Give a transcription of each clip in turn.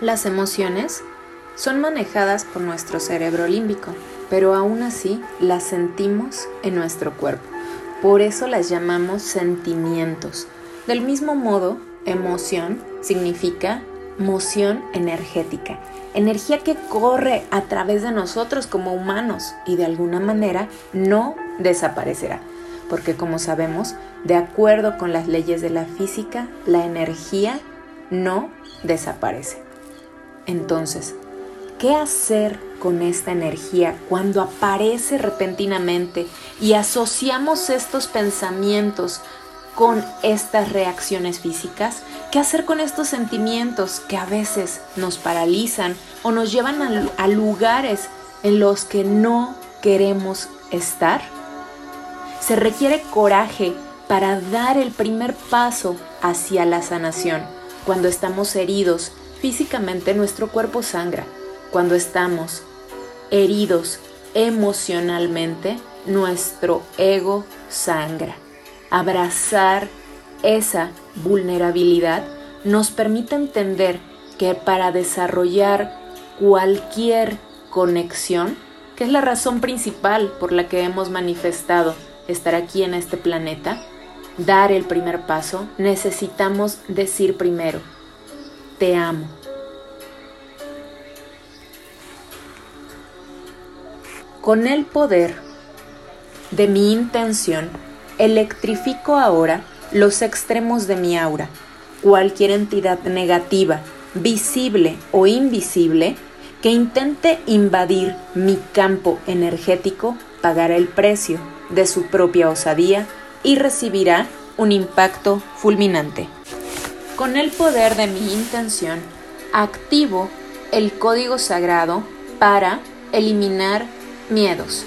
Las emociones son manejadas por nuestro cerebro límbico, pero aún así las sentimos en nuestro cuerpo. Por eso las llamamos sentimientos. Del mismo modo, emoción significa moción energética, energía que corre a través de nosotros como humanos y de alguna manera no desaparecerá, porque como sabemos, de acuerdo con las leyes de la física, la energía no desaparece. Entonces, ¿qué hacer con esta energía cuando aparece repentinamente y asociamos estos pensamientos con estas reacciones físicas? ¿Qué hacer con estos sentimientos que a veces nos paralizan o nos llevan a, lugares en los que no queremos estar? Se requiere coraje para dar el primer paso hacia la sanación. Cuando estamos heridos físicamente, nuestro cuerpo sangra. Cuando estamos heridos emocionalmente, nuestro ego sangra. Abrazar esa vulnerabilidad nos permite entender que para desarrollar cualquier conexión, que es la razón principal por la que hemos manifestado estar aquí en este planeta, dar el primer paso, necesitamos decir primero, te amo. Con el poder de mi intención, electrifico ahora los extremos de mi aura. Cualquier entidad negativa, visible o invisible, que intente invadir mi campo energético pagará el precio de su propia osadía y recibirá un impacto fulminante. Con el poder de mi intención, activo el código sagrado para eliminar miedos.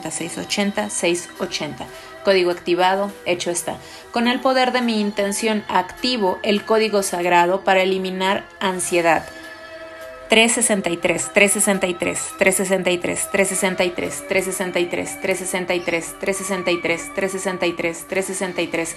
680, 680. Código activado, hecho está. Con el poder de mi intención activo el código sagrado para eliminar ansiedad. 363, 363, 363, 363, 363, 363, 363, 363, 363.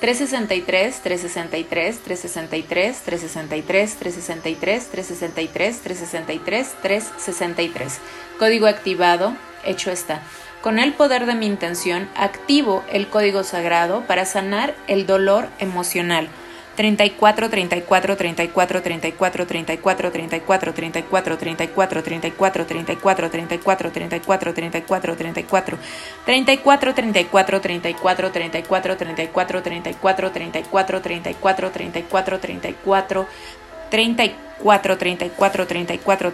363, 363, 363, 363, 363, 363, 363, 363. Código activado, hecho está. Con el poder de mi intención, activo el código sagrado para sanar el dolor emocional 34, 34, 34, 34, 34, 34, 34, 34, 34, 34, 34, 34, 34, 34, 34, 34, 34, 34, 34, 34, 34, 34, 34, 34, 34, 34, 34,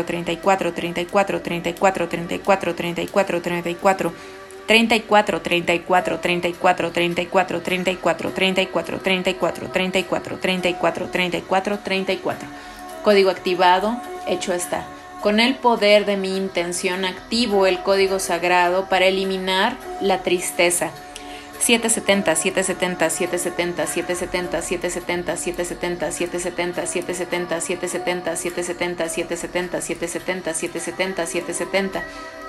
34, 34, 34, 34, 34, 34, 34, 34 34 34 34 34 34 34 34 34 34 34 Código activado, hecho está. Con el poder de mi intención activo el código sagrado para eliminar la tristeza. 770 770 770 770 770 770 770 770 770 770 770 770 770 770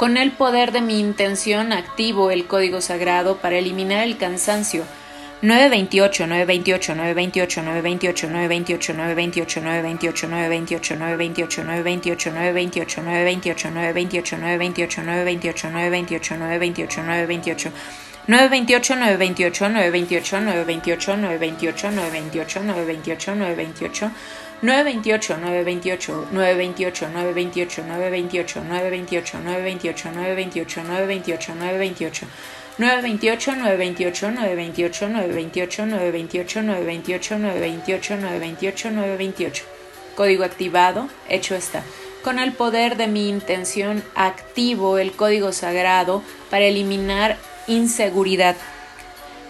Con el poder de mi intención activo el código sagrado para eliminar el cansancio. 928, 928, 928, 928, 928, 928, 928, 928, 928, 928, 928, 928, 928, 928, 928, 928, 928, 928. 928, 928, 928, 928, 928, 928, 928, 928, 928, 928, 928, 928, 928, 928, 928, 928, 928, 928. 928, 928, 928, 928, 928, 928, 928, 928, 928. Código activado, hecho está. Con el poder de mi intención activo el código sagrado para eliminar inseguridad.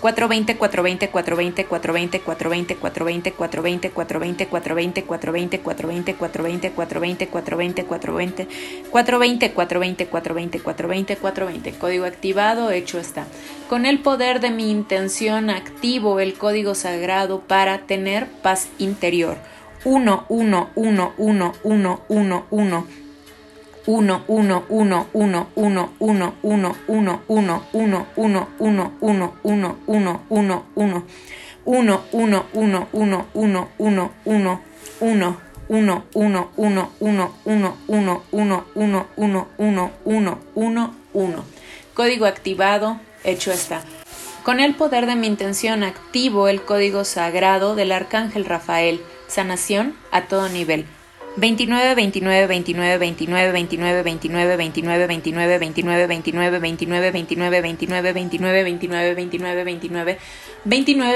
420 420 420 420 420 420 420 420 420 420 420 420 420 420 420 420 420 420 420 420 código activado hecho está con el poder de mi intención activo el código sagrado para tener paz interior 1 1 1 1 1 1 1 1 1, 1, 1, 1, 1, 1, 1, 1, 1, 1, 1, 1, 1, 1, 1, 1, 1, 1, 1, 1, 1, 1, 1, 1, 1, 1, 1, 1, 1, 1, 1, 1, 1, 1, 1, 1, 1. Código activado, hecho está. Con el poder de mi intención activo el código sagrado del Arcángel Rafael, sanación a todo nivel. 29 29 29 29 29 29 29 29 29 29 29 29 29 29 29 29 29 29 29 29 29 29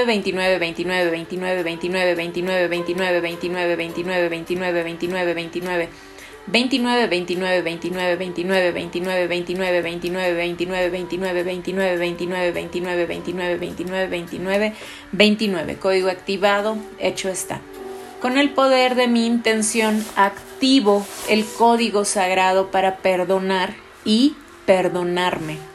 29 29 29 29 29 29 29 29 29 29 29 29 29 29 29 29 29 29 29 29 29 29 29 29 29 29 29 29 con el poder de mi intención activo el código sagrado para perdonar y perdonarme.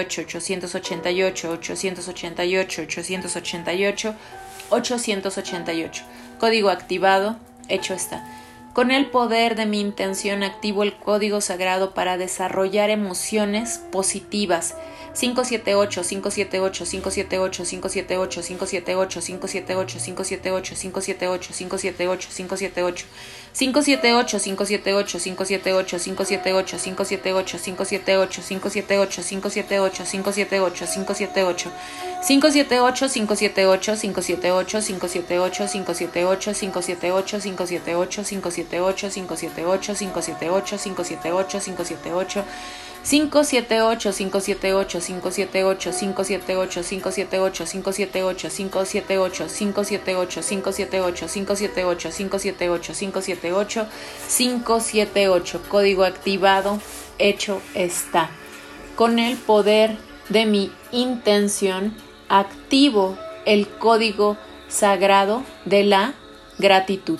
888, 888, 888, 888, 888. Código activado, hecho está. Con el poder de mi intención activo el código sagrado para desarrollar emociones positivas 578 578 578 578 578 578 578 578 578 578 578 578 578 578 578 578 578 578 578 578 578 578 578 578 578 578 578 578 578 578 578 578 578 578 578 578 578 578 578 578 578 578 578 578 578 578 578 código activado hecho está con el poder de mi intención activo el código sagrado de la gratitud.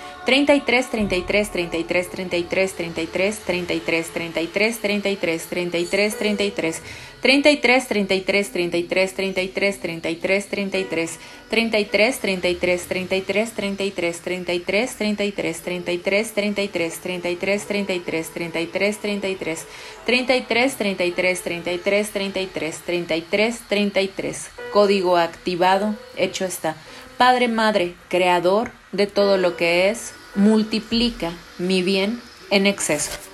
33 33 33 33 33 33 33 33 33 33 33 33 33 33 33 33 33 33 33 33 33 33 33 33 33 33 33 33 33 33 33 33 33 33 Código activado, hecho está. Padre, Madre, Creador de todo lo que es, multiplica mi bien en exceso.